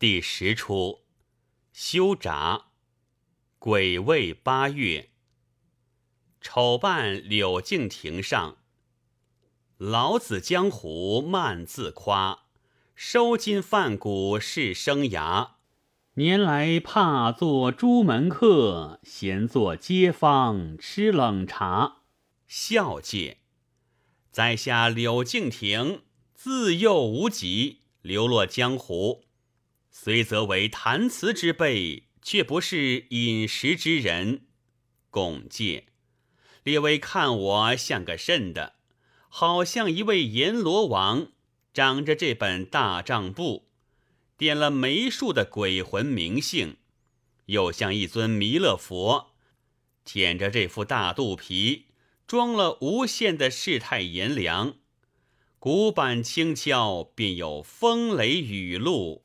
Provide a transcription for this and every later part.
第十出，修札，癸未八月，丑扮柳敬亭上。老子江湖慢自夸，收金贩骨是生涯。年来怕做朱门客，闲坐街坊吃冷茶。孝介，在下柳敬亭，自幼无疾，流落江湖。虽则为弹词之辈，却不是饮食之人。拱介，列位看我像个甚的？好像一位阎罗王，掌着这本大账簿，点了梅树的鬼魂名姓；又像一尊弥勒佛，舔着这副大肚皮，装了无限的世态炎凉。鼓板轻敲，便有风雷雨露。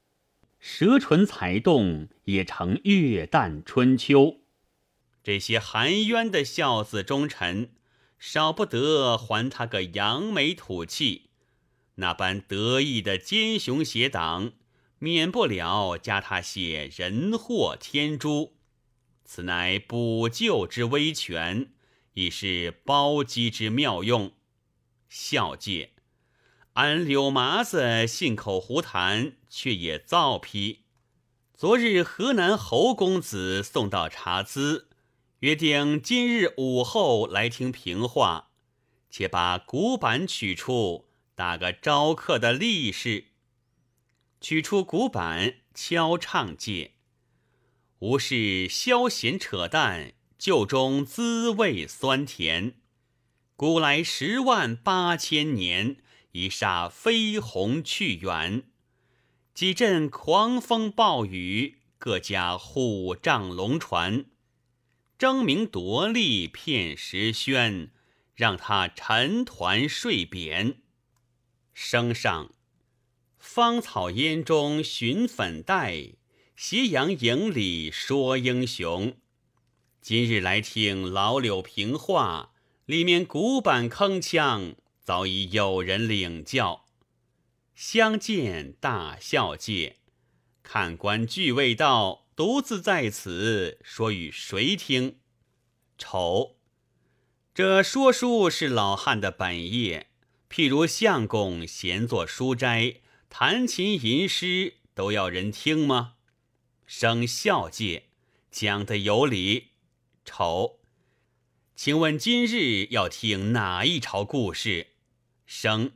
舌唇才动，也成月旦春秋。这些含冤的孝子忠臣，少不得还他个扬眉吐气；那般得意的奸雄邪党，免不了加他些人祸天诛。此乃补救之威权，亦是包机之妙用。孝戒。俺柳麻子信口胡谈，却也造批。昨日河南侯公子送到茶资，约定今日午后来听评话，且把古板取出，打个招客的利是。取出古板，敲唱界，无事消闲扯淡，旧中滋味酸甜。古来十万八千年。一霎飞鸿去远，几阵狂风暴雨，各家虎杖龙船，争名夺利骗时轩，让他沉团睡扁。升上芳草烟中寻粉黛，斜阳影里说英雄。今日来听老柳评话，里面古板铿锵。早已有人领教，相见大笑介，看官俱未到，独自在此说与谁听？丑，这说书是老汉的本业，譬如相公闲坐书斋，弹琴吟诗，都要人听吗？生笑介，讲的有理。丑，请问今日要听哪一朝故事？生，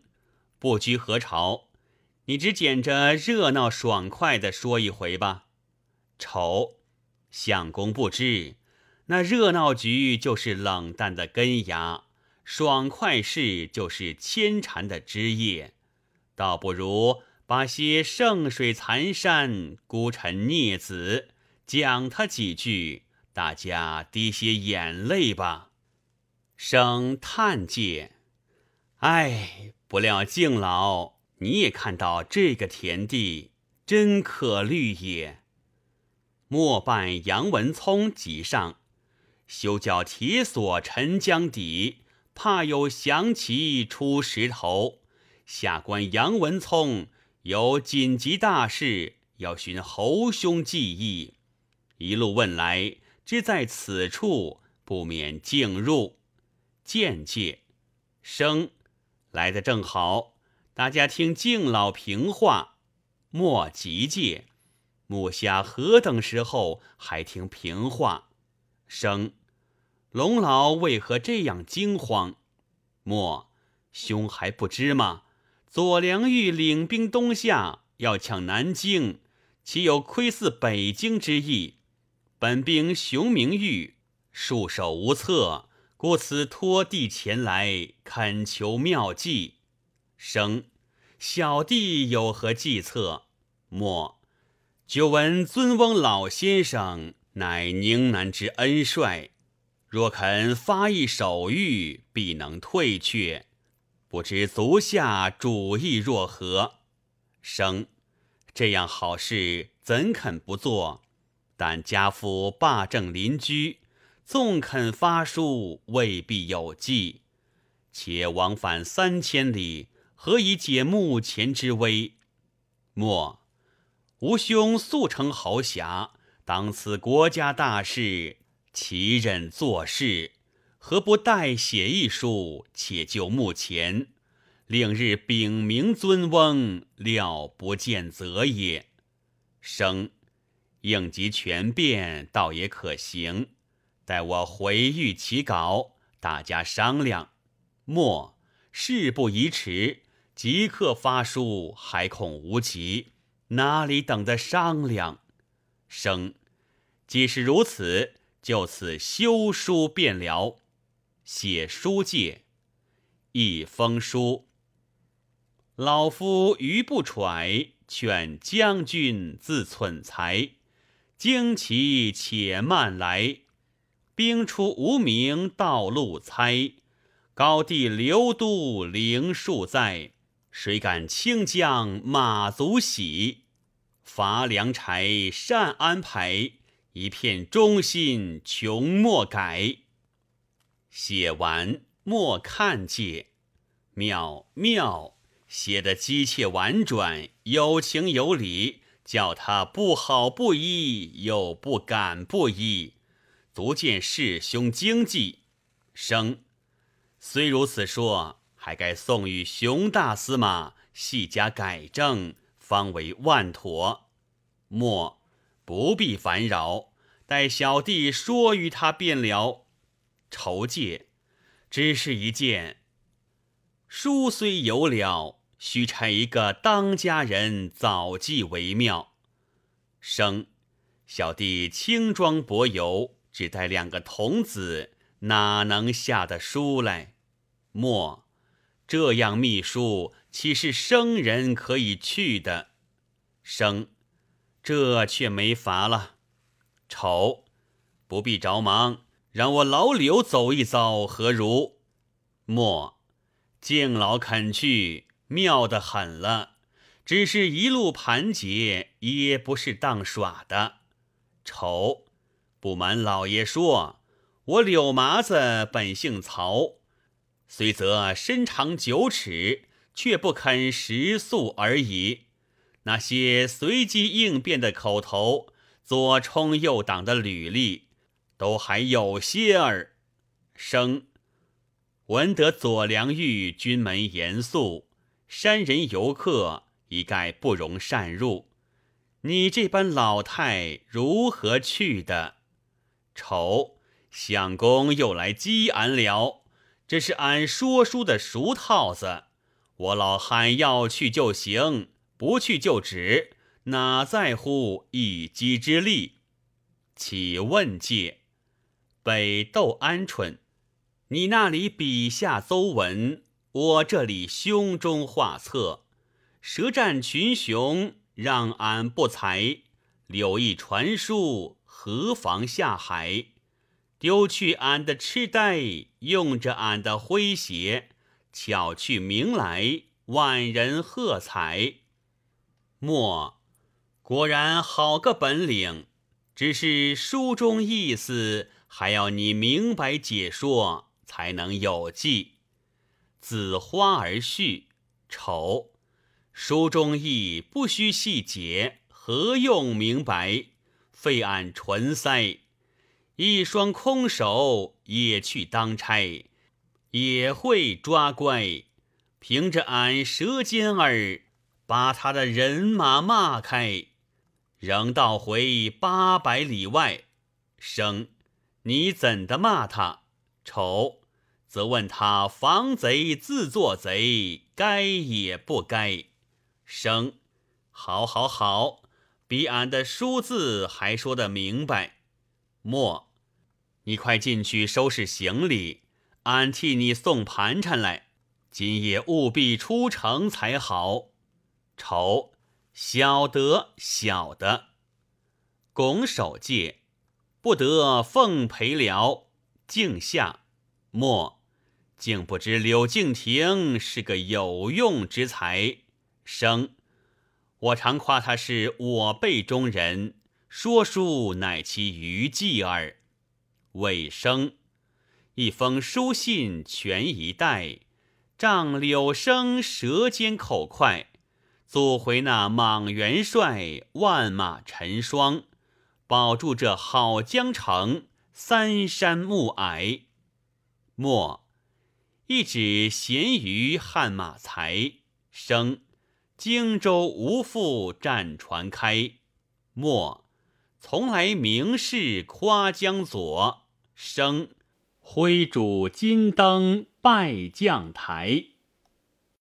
不拘何朝，你只捡着热闹爽快的说一回吧。丑，相公不知，那热闹局就是冷淡的根芽，爽快事就是牵缠的枝叶，倒不如把些圣水残山、孤臣孽子讲他几句，大家滴些眼泪吧。生叹界。哎，不料敬老，你也看到这个田地，真可虑也。末半杨文聪即上，休叫铁锁沉江底，怕有降旗出石头。下官杨文聪有紧急大事，要寻侯兄计议。一路问来，知在此处，不免进入。见介，生。来的正好，大家听敬老评话。莫急介，目下何等时候还听评话？生，龙老为何这样惊慌？莫，兄还不知吗？左良玉领兵东下，要抢南京，岂有窥伺北京之意？本兵熊明玉束手无策。故此托地前来恳求妙计，生小弟有何计策？莫久闻尊翁老先生乃宁南之恩帅，若肯发一手谕，必能退却。不知足下主意若何？生这样好事怎肯不做？但家父霸政邻居。纵肯发书，未必有计。且往返三千里，何以解目前之危？莫，吾兄速成豪侠，当此国家大事，其任做事，何不代写一书，且就目前，令日禀明尊翁，料不见责也。生应急权变，倒也可行。待我回谕其稿，大家商量。末事不宜迟，即刻发书，还恐无急，哪里等得商量？生既是如此，就此修书便了。写书介一封书，老夫愚不揣。劝将军自忖才，旌旗且慢来。兵出无名道路猜，高帝刘都灵树在。谁敢清将马足喜？伐良柴善安排，一片忠心穷莫改。写完莫看介，妙妙。写的机切婉转，有情有理，叫他不好不依，又不敢不依，足见世兄经济。生虽如此说，还该送与熊大司马，细加改正，方为万妥。莫不必烦扰，待小弟说与他便了。筹借只是一件，书虽有了。须差一个当家人早记为妙。生，小弟轻装薄游，只带两个童子，哪能下得书来？莫，这样秘书岂是生人可以去的？生，这却没法了。丑，不必着忙，让我老柳走一遭，何如？莫，敬老肯去。妙得很了，只是一路盘结，也不是当耍的。丑，不瞒老爷说，我柳麻子本姓曹，虽则身长九尺，却不肯食素而已。那些随机应变的口头，左冲右挡的履历，都还有些儿。生，闻得左良玉军门严肃。山人游客一概不容擅入，你这般老太如何去的？丑相公又来激俺了，这是俺说书的熟套子。我老汉要去就行，不去就止，哪在乎一击之力？启问界，北斗鹌鹑，你那里笔下邹文？我这里胸中画策，舌战群雄，让俺不才；柳毅传书，何妨下海？丢去俺的痴呆，用着俺的诙谐，巧去名来，万人喝彩。莫，果然好个本领，只是书中意思，还要你明白解说，才能有记。子花而序，丑。书中意不须细节，何用明白？费俺唇塞。一双空手也去当差，也会抓乖。凭着俺舌尖儿，把他的人马骂开，仍倒回八百里外。生，你怎的骂他？丑。则问他防贼自作贼，该也不该？生，好，好，好，比俺的书字还说得明白。莫，你快进去收拾行李，俺替你送盘缠来。今夜务必出城才好。丑，晓得，晓得。拱手戒，不得奉陪了。敬下，莫。竟不知柳敬亭是个有用之才，生，我常夸他是我辈中人，说书乃其余技耳。尾生，一封书信全一带，仗柳生舌尖口快，阻回那莽元帅万马陈霜，保住这好江城三山暮霭。末一指咸鱼汉马才，生荆州无复战船开。莫从来名士夸江左，生挥主金灯拜将台。